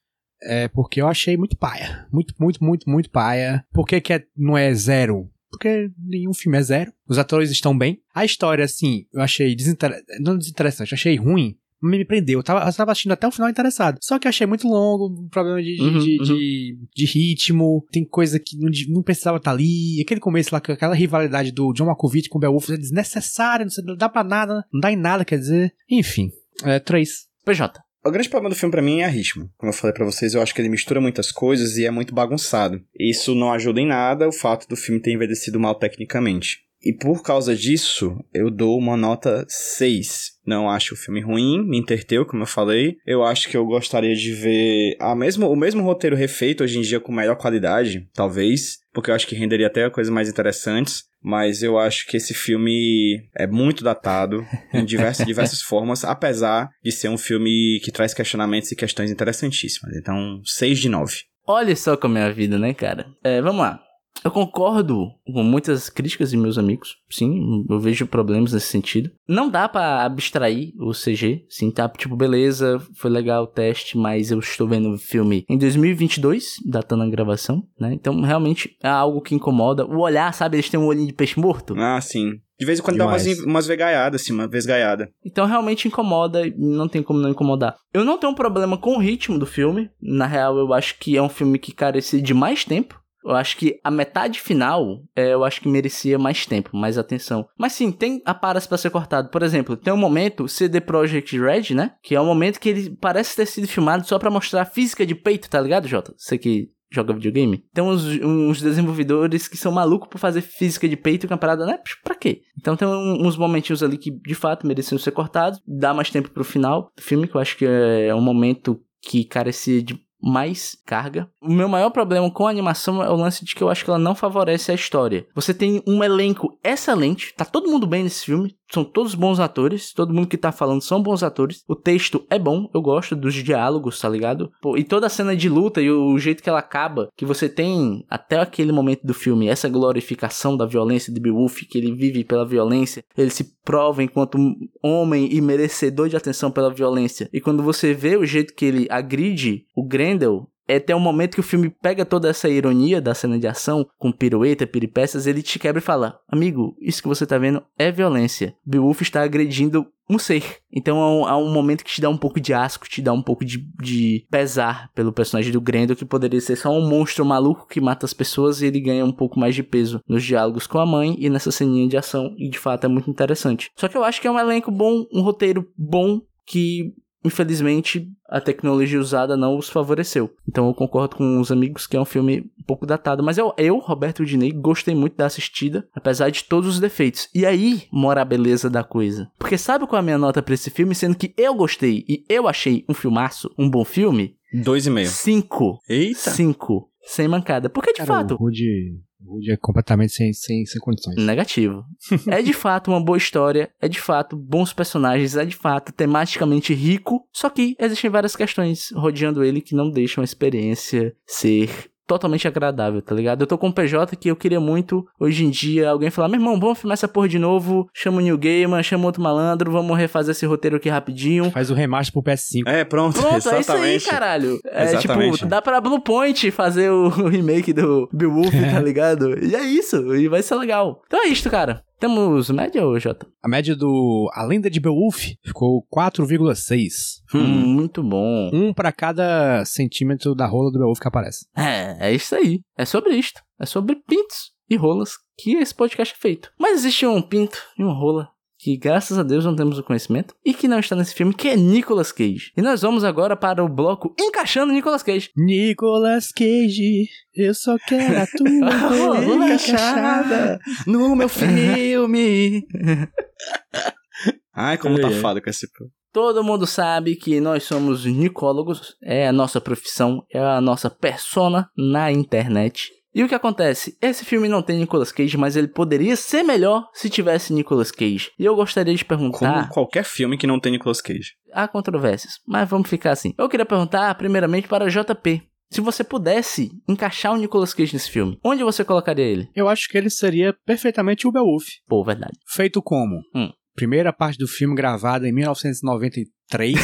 É porque eu achei muito paia. Muito, muito, muito, muito paia. Por que, que é- não é zero? Porque nenhum filme é zero. Os atores estão bem. A história, assim, eu achei desinter... não desinteressante, achei ruim. Me prendeu. Eu tava, eu tava assistindo até o final interessado. Só que eu achei muito longo, um problema de, de, Uhum, de, uhum. de- de ritmo. Tem coisa que não, não precisava estar ali. Aquele começo lá, com aquela rivalidade do John Malkovich com o Beowulf é desnecessária, não, sei, não dá pra nada, não dá em nada, quer dizer. Enfim, é três. PJ. O grande problema do filme pra mim é ritmo. Como eu falei pra vocês, eu acho que ele mistura muitas coisas e é muito bagunçado. Isso não ajuda em nada o fato do filme ter envelhecido mal tecnicamente. E por causa disso, eu dou uma nota 6. Não acho o filme ruim, me interteu, como eu falei. Eu acho que eu gostaria de ver a mesmo, o mesmo roteiro refeito hoje em dia com melhor qualidade, talvez, porque eu acho que renderia até coisas mais interessantes. Mas eu acho que esse filme é muito datado em diversas, diversas formas, apesar de ser um filme que traz questionamentos e questões interessantíssimas. Então, 6 de 9. Olha só como é a vida, né, cara? É, vamos lá. Eu concordo com muitas críticas de meus amigos. Sim, eu vejo problemas nesse sentido. Não dá pra abstrair o CG. Sim, tá? Tipo, beleza, foi legal o teste, mas eu estou vendo o filme em 2022, datando a gravação, né? Então, realmente, é algo que incomoda. O olhar, sabe? Eles têm um olhinho de peixe morto. Ah, sim. De vez em quando dá umas, Demais. umas vegaiadas, assim, uma vesgaiada. Então realmente incomoda não tem como não incomodar. Eu não tenho um problema com o ritmo do filme. Na real, eu acho que é um filme que carecia de mais tempo. Eu acho que a metade final, é, eu acho que merecia mais tempo, mais atenção. Mas sim, tem aparas pra ser cortado. Por exemplo, tem um momento, CD Projekt Red, né? Que é um momento que ele parece ter sido filmado só pra mostrar a física de peito, tá ligado, Jota? Você que joga videogame. Tem uns, uns desenvolvedores que são malucos por fazer física de peito e uma parada, né? Pra quê? Então tem uns momentinhos ali que de fato mereciam ser cortados. Dá mais tempo pro final do filme, que eu acho que é um momento que carecia de mais carga. O meu maior problema com a animação é o lance de que eu acho que ela não favorece a história. Você tem um elenco excelente, tá todo mundo bem nesse filme, são todos bons atores, todo mundo que tá falando são bons atores. O texto é bom, eu gosto dos diálogos, tá ligado? Pô, e toda a cena de luta e o jeito que ela acaba, que você tem até aquele momento do filme, essa glorificação da violência de Beowulf, que ele vive pela violência, ele se prova enquanto homem e merecedor de atenção pela violência. E quando você vê o jeito que ele agride o Grendel, é até o momento que o filme pega toda essa ironia da cena de ação, com pirueta, piripécias, ele te quebra e fala: Amigo, isso que você tá vendo é violência. Beowulf está agredindo um ser. Então há um, há um momento que te dá um pouco de asco, te dá um pouco de, de pesar pelo personagem do Grendel, que poderia ser só um monstro maluco que mata as pessoas e ele ganha um pouco mais de peso nos diálogos com a mãe e nessa ceninha de ação, e de fato é muito interessante. Só que eu acho que é um elenco bom, um roteiro bom, que infelizmente, a tecnologia usada não os favoreceu. Então eu concordo com os amigos que é um filme um pouco datado. Mas eu, eu Roberto Diney, gostei muito da assistida, apesar de todos os defeitos. E aí mora a beleza da coisa. Porque sabe qual é a minha nota pra esse filme? Sendo que eu gostei e eu achei um filmaço, um bom filme? Dois e meio. Cinco. Eita! Cinco. Sem mancada. Porque de Cara, fato. O Rude, o Rude é completamente sem, sem, sem condições. Negativo. é de fato uma boa história, é de fato bons personagens, é de fato tematicamente rico, só que existem várias questões rodeando ele que não deixam a experiência ser totalmente agradável, tá ligado? Eu tô com um PJ que eu queria muito, hoje em dia, alguém falar, meu irmão, vamos filmar essa porra de novo, chama o New Gamer, chama outro malandro, vamos refazer esse roteiro aqui rapidinho. Faz o remaster pro PS5. É, pronto, Pronto, é isso aí, exatamente. caralho. É Exatamente. tipo, dá pra Blue Point fazer o remake do Beowulf, tá ligado? E é isso, e vai ser legal. Então é isto, cara. Temos média ou Jota? A média do A Lenda de Beowulf ficou 4,6. Hum, muito bom. Um pra cada centímetro da rola do Beowulf que aparece. É, é isso aí. É sobre isto. É sobre pintos e rolas que esse podcast é feito. Mas existe um pinto e uma rola que graças a Deus não temos o conhecimento e que não está nesse filme, que é Nicolas Cage. E nós vamos agora para o bloco Encaixando Nicolas Cage. Nicolas Cage, eu só quero a tua encaixada no meu filme. Ai, como tá foda com esse... Todo mundo sabe que nós somos nicólogos, é a nossa profissão, é a nossa persona na internet. E o que acontece? Esse filme não tem Nicolas Cage, mas ele poderia ser melhor se tivesse Nicolas Cage. E eu gostaria de Como perguntar. qualquer filme que não tem Nicolas Cage. Há controvérsias, mas vamos ficar assim. Eu queria perguntar, primeiramente, para JP. Se você pudesse encaixar o Nicolas Cage nesse filme, onde você colocaria ele? Eu acho que ele seria perfeitamente o Beowulf. Pô, verdade. Feito como? Hum. Primeira parte do filme gravada em 1993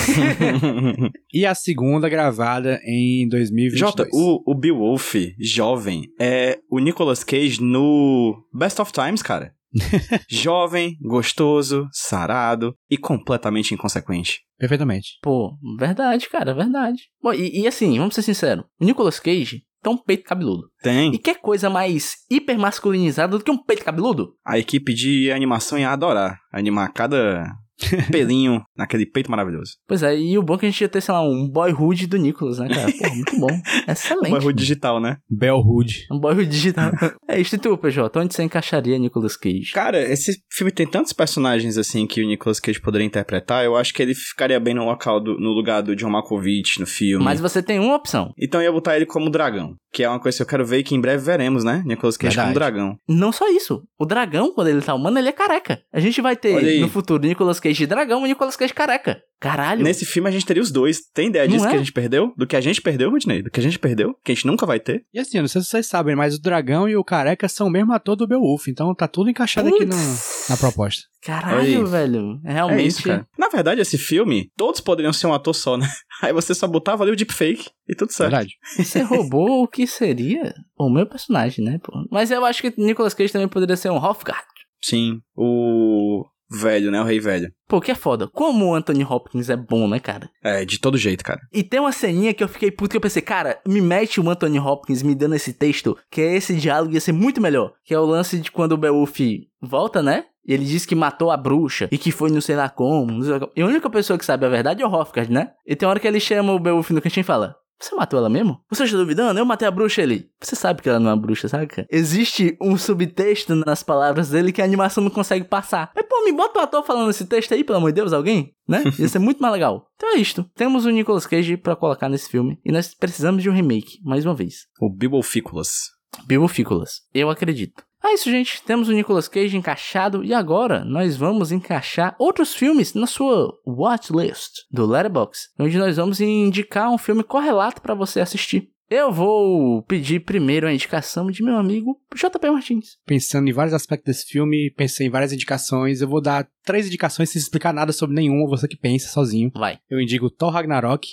e a segunda gravada em 2022. Jota, o, o Beowulf, jovem, é o Nicolas Cage no Best of Times, cara. jovem, gostoso, sarado e completamente inconsequente. Perfeitamente. Pô, verdade, cara, verdade. Bom, e, e assim, vamos ser sinceros. O Nicolas Cage tem um peito cabeludo. Tem. E quer coisa mais hiper masculinizada do que um peito cabeludo? A equipe de animação ia adorar animar cada pelinho naquele peito maravilhoso. Pois é, e o bom é que a gente ia ter, sei lá, um boyhood do Nicolas, né, cara? Pô, muito bom. Excelente. Bairro digital, né? Bellhood. Um boyhood digital. é isso, e tu, PJ? Onde você encaixaria Nicolas Cage? Cara, esse filme tem tantos personagens assim que o Nicolas Cage poderia interpretar, eu acho que ele ficaria bem no local do, no lugar do John Malkovich no filme. Mas você tem uma opção. Então eu ia botar ele como dragão, que é uma coisa que eu quero ver e que em breve veremos, né? Nicolas Cage Verdade. dragão. Não só isso. O dragão, quando ele tá humano, ele é careca. A gente vai ter no futuro Nicolas Cage dragão e Nicolas Cage careca. Caralho. Nesse filme a gente teria os dois. Tem ideia disso é? que a gente perdeu? Do que a gente perdeu, Rodney? Do que a gente perdeu? Que a gente nunca vai ter? E assim, eu não sei se vocês sabem, mas o dragão e o careca são o mesmo ator do Beowulf, então tá tudo encaixado aqui no- Putz. na proposta. Caralho, aí. velho. Realmente. É isso, cara. Na verdade, esse filme, todos poderiam ser um ator só, né? Aí você só botava ali o deepfake e tudo certo. Verdade. Você roubou o que seria o meu personagem, né, pô? Mas eu acho que Nicolas Cage também poderia ser um Hofgard. Sim. O velho, né? O rei velho. Pô, que é foda. Como o Anthony Hopkins é bom, né, cara? É, de todo jeito, cara. E tem uma ceninha que eu fiquei puto que eu pensei, cara, me mete o Anthony Hopkins me dando esse texto, que é esse diálogo ia ser muito melhor. Que é o lance de quando o Beowulf volta, né? E ele diz que matou a bruxa e que foi não sei lá como. Não sei lá como. E a única pessoa que sabe a verdade é o Hofgard, né? E tem uma hora que ele chama o Beowulf no cantinho e fala: Você matou ela mesmo? Você está duvidando? Eu matei a bruxa ali. Você sabe que ela não é uma bruxa, sabe? cara? Existe um subtexto nas palavras dele que a animação não consegue passar. Mas, pô, me bota o ator falando esse texto aí, pelo amor de Deus, alguém? Né? Ia ser muito mais legal. Então é isto. Temos o Nicolas Cage pra colocar nesse filme. E nós precisamos de um remake, mais uma vez. O Beowulficulas. Bibofícolas. Eu acredito. É isso, gente. Temos o Nicolas Cage encaixado e agora nós vamos encaixar outros filmes na sua watchlist do Letterboxd, onde nós vamos indicar um filme correlato para você assistir. Eu vou pedir primeiro a indicação de meu amigo JP Martins. Pensando em vários aspectos desse filme, pensei em várias indicações. Eu vou dar três indicações sem explicar nada sobre nenhuma, você que pensa sozinho. Vai. Eu indico Thor Ragnarok,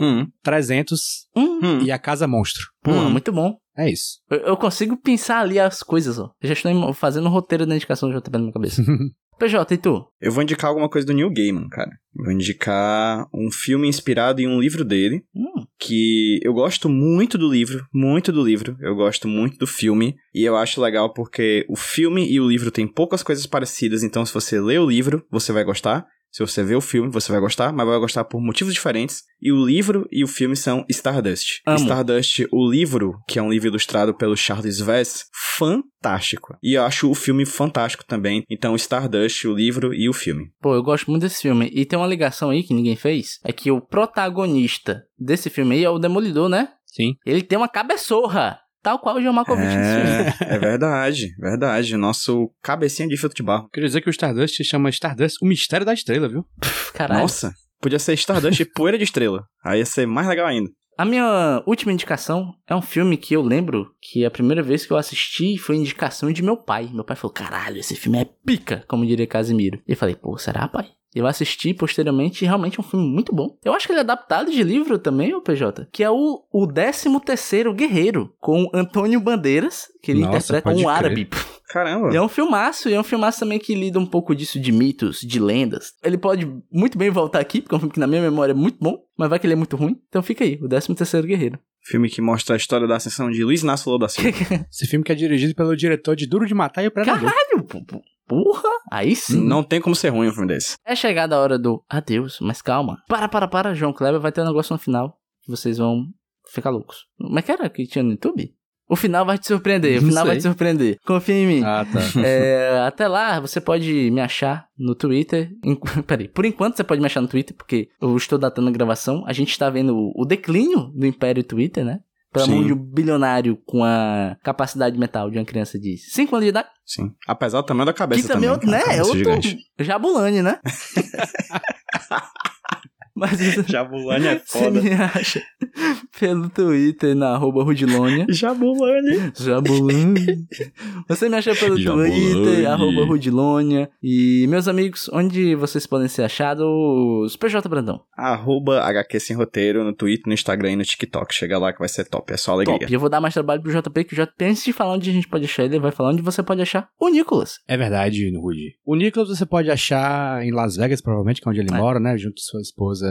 Hum, 300 Hum, hum. e A Casa Monstro. porra, Hum. muito bom. É isso. Eu, eu consigo pensar ali as coisas, ó. Eu já estou fazendo o roteiro da indicação do JP na minha cabeça. PJ, e tu? Eu vou indicar alguma coisa do Neil Gaiman, cara. Eu vou indicar um filme inspirado em um livro dele, Hum, que eu gosto muito do livro, muito do livro, eu gosto muito do filme, e eu acho legal porque o filme e o livro têm poucas coisas parecidas, então se você lê o livro, você vai gostar. Se você vê o filme, você vai gostar, mas vai gostar por motivos diferentes. E o livro e o filme são Stardust. Amo. Stardust, o livro, que é um livro ilustrado pelo Charles Vess, fantástico. E eu acho o filme fantástico também. Então, Stardust, o livro e o filme. Pô, eu gosto muito desse filme. E tem uma ligação aí que ninguém fez. É que o protagonista desse filme aí é o Demolidor, né? Sim. Ele tem uma cabeçorra. Tal qual o John Malkovich nesse filme. É, é verdade, verdade. Nosso cabecinha de filtro de barro. Queria dizer que o Stardust se chama Stardust, o mistério da estrela, viu? Caralho. Nossa, podia ser Stardust e poeira de estrela. Aí ia ser mais legal ainda. A minha última indicação é um filme que eu lembro que a primeira vez que eu assisti foi indicação de meu pai. Meu pai falou: caralho, esse filme é pica, como diria Casimiro. E eu falei: pô, será, pai? Eu assisti posteriormente e realmente é um filme muito bom. Eu acho que ele é adaptado de livro também, o PJ. Que é o, o 13 Guerreiro, com Antônio Bandeiras, que ele Nossa, interpreta um crer. árabe. Caramba. E é um filmaço, e é um filmaço também que lida um pouco disso de mitos, de lendas. Ele pode muito bem voltar aqui, porque é um filme que na minha memória é muito bom, mas vai que ele é muito ruim. Então fica aí, o 13 Guerreiro. Filme que mostra a história da ascensão de Luiz Inácio Lula da Silva. Esse filme que é dirigido pelo diretor de Duro de Matar e o Predador. Caralho, pô, pô, porra! Aí sim. Não tem como ser ruim um filme desse. É chegada a hora do adeus, mas calma. Para, para, para, João Kleber vai ter um negócio no final que vocês vão ficar loucos. Como é que era que tinha no YouTube? O final vai te surpreender, o Não final vai sei. te surpreender. Confia em mim. Ah, tá. É, até lá, você pode me achar no Twitter. Em, peraí, por enquanto você pode me achar no Twitter, porque eu estou datando a gravação. A gente está vendo o, o declínio do Império Twitter, né? Pela Sim. mão de um bilionário com a capacidade mental de uma criança de 5 anos de idade. Sim. Apesar do tamanho da cabeça Que também, é outro, cara. né? É outro gigante. Jabulani, né? Mas Jabulani é você foda. me acha pelo Twitter na arroba Rudilônia. Jabulani. Jabulani. Você me acha pelo Jabulani. Twitter, arroba Rudilônia. E, meus amigos, onde vocês podem ser achados? PJ Brandão. Arroba HQ Sem Roteiro no Twitter, no Instagram e no TikTok. Chega lá que vai ser top. É só alegria. Top. E eu vou dar mais trabalho pro JP, que o JP, antes de falar onde a gente pode achar ele, vai falar onde você pode achar o Nicolas. É verdade, Rudy. O Nicholas você pode achar em Las Vegas, provavelmente, que é onde ele É. mora, né? Junto com sua esposa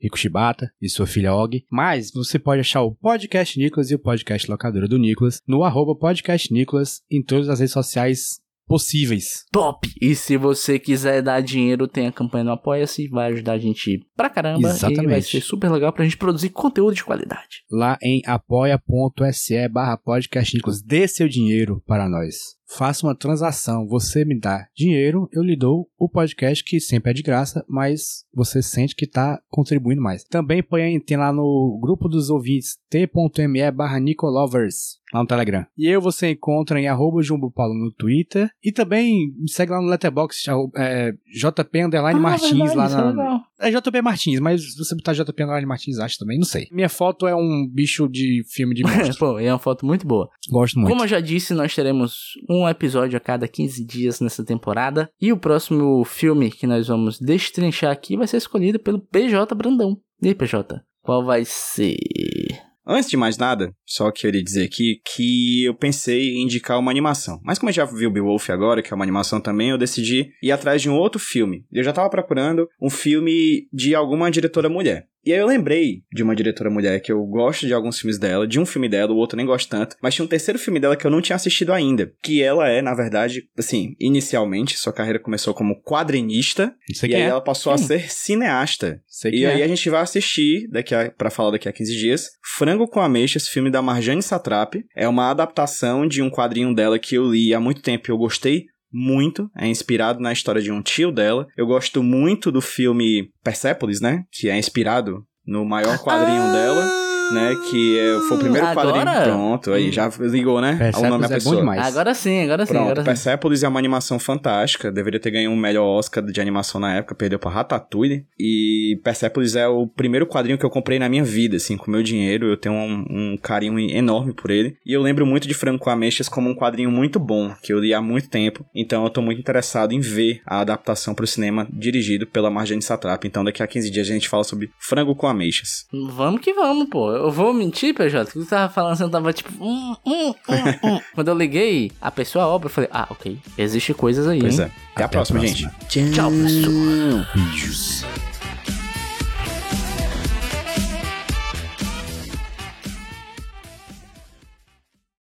Rico Shibata e sua filha Og. Mas você pode achar o podcast Nicolas e o podcast Locadora do Nicolas no arroba podcast Nicolas em todas as redes sociais possíveis. Top! E se você quiser dar dinheiro, tem a campanha no Apoia-se, vai ajudar a gente pra caramba. E vai Exatamente. ser super legal pra gente produzir conteúdo de qualidade. Lá em apoia.se barra podcast Nicolas. Dê seu dinheiro para nós. Faça uma transação. Você me dá dinheiro, eu lhe dou o podcast que sempre é de graça, mas você sente que está contribuindo mais. Também põe, tem lá no grupo dos ouvintes t.me barra Nicolovers, lá no Telegram. E eu você encontra em arroba Jumbo Paulo no Twitter. E também me segue lá no Letterboxd, é, JP Underline Martins lá isso é na, legal. É JP Martins, mas você botar JP Underline Martins, acho também, não sei. Minha foto é um bicho de filme de monstro. Pô, é uma foto muito boa. Gosto muito. Como eu já disse, nós teremos um episódio a cada 15 dias nessa temporada. E o próximo filme que nós vamos destrinchar aqui vai ser escolhido pelo PJ Brandão. E aí, PJ? Qual vai ser? Antes de mais nada, só queria dizer aqui que eu pensei em indicar uma animação. Mas como eu já vi o Beowulf agora, que é uma animação também, eu decidi ir atrás de um outro filme. Eu já tava procurando um filme de alguma diretora mulher. E aí eu lembrei de uma diretora mulher que eu gosto de alguns filmes dela, de um filme dela, o outro eu nem gosto tanto, mas tinha um terceiro filme dela que eu não tinha assistido ainda. Que ela é, na verdade, assim, inicialmente, sua carreira começou como quadrinista, e aí é. ela passou a ser cineasta. Sei E aí é. a gente vai assistir, daqui a, pra falar daqui a 15 dias, Frango com Ameixas, filme da Marjane Satrapi. É uma adaptação de um quadrinho dela que eu li há muito tempo e eu gostei muito. É inspirado na história de um tio dela. Eu gosto muito do filme Persepolis, né? Que é inspirado no maior quadrinho dela. Né, que é- foi o primeiro Agora? quadrinho. Pronto, aí já ligou, né? Persepolis Ao nome da é bom pessoa. demais. Agora sim, agora sim, Pronto, agora sim. Persepolis é uma animação fantástica. Deveria ter ganho um melhor Oscar de animação na época, perdeu pra Ratatouille. E Persepolis é o primeiro quadrinho que eu comprei na minha vida, assim, com meu dinheiro. Eu tenho um, um carinho enorme por ele. E eu lembro muito de Franco com Ameixas como um quadrinho muito bom, que eu li há muito tempo. Então eu tô muito interessado em ver a adaptação pro cinema dirigido pela Marjane Satrapi. Então daqui a 15 dias a gente fala sobre Frango com Ameixas. Vamos que vamos, pô. Eu vou mentir, PJ, que tu tava falando, você tava tipo. Hum, hum, hum, hum. Quando eu liguei a pessoa a obra, eu falei, ah, ok. Existe coisas aí. Pois hein? é. Até, a Até a próxima, próxima. gente. Tchau, pessoal. Beijos.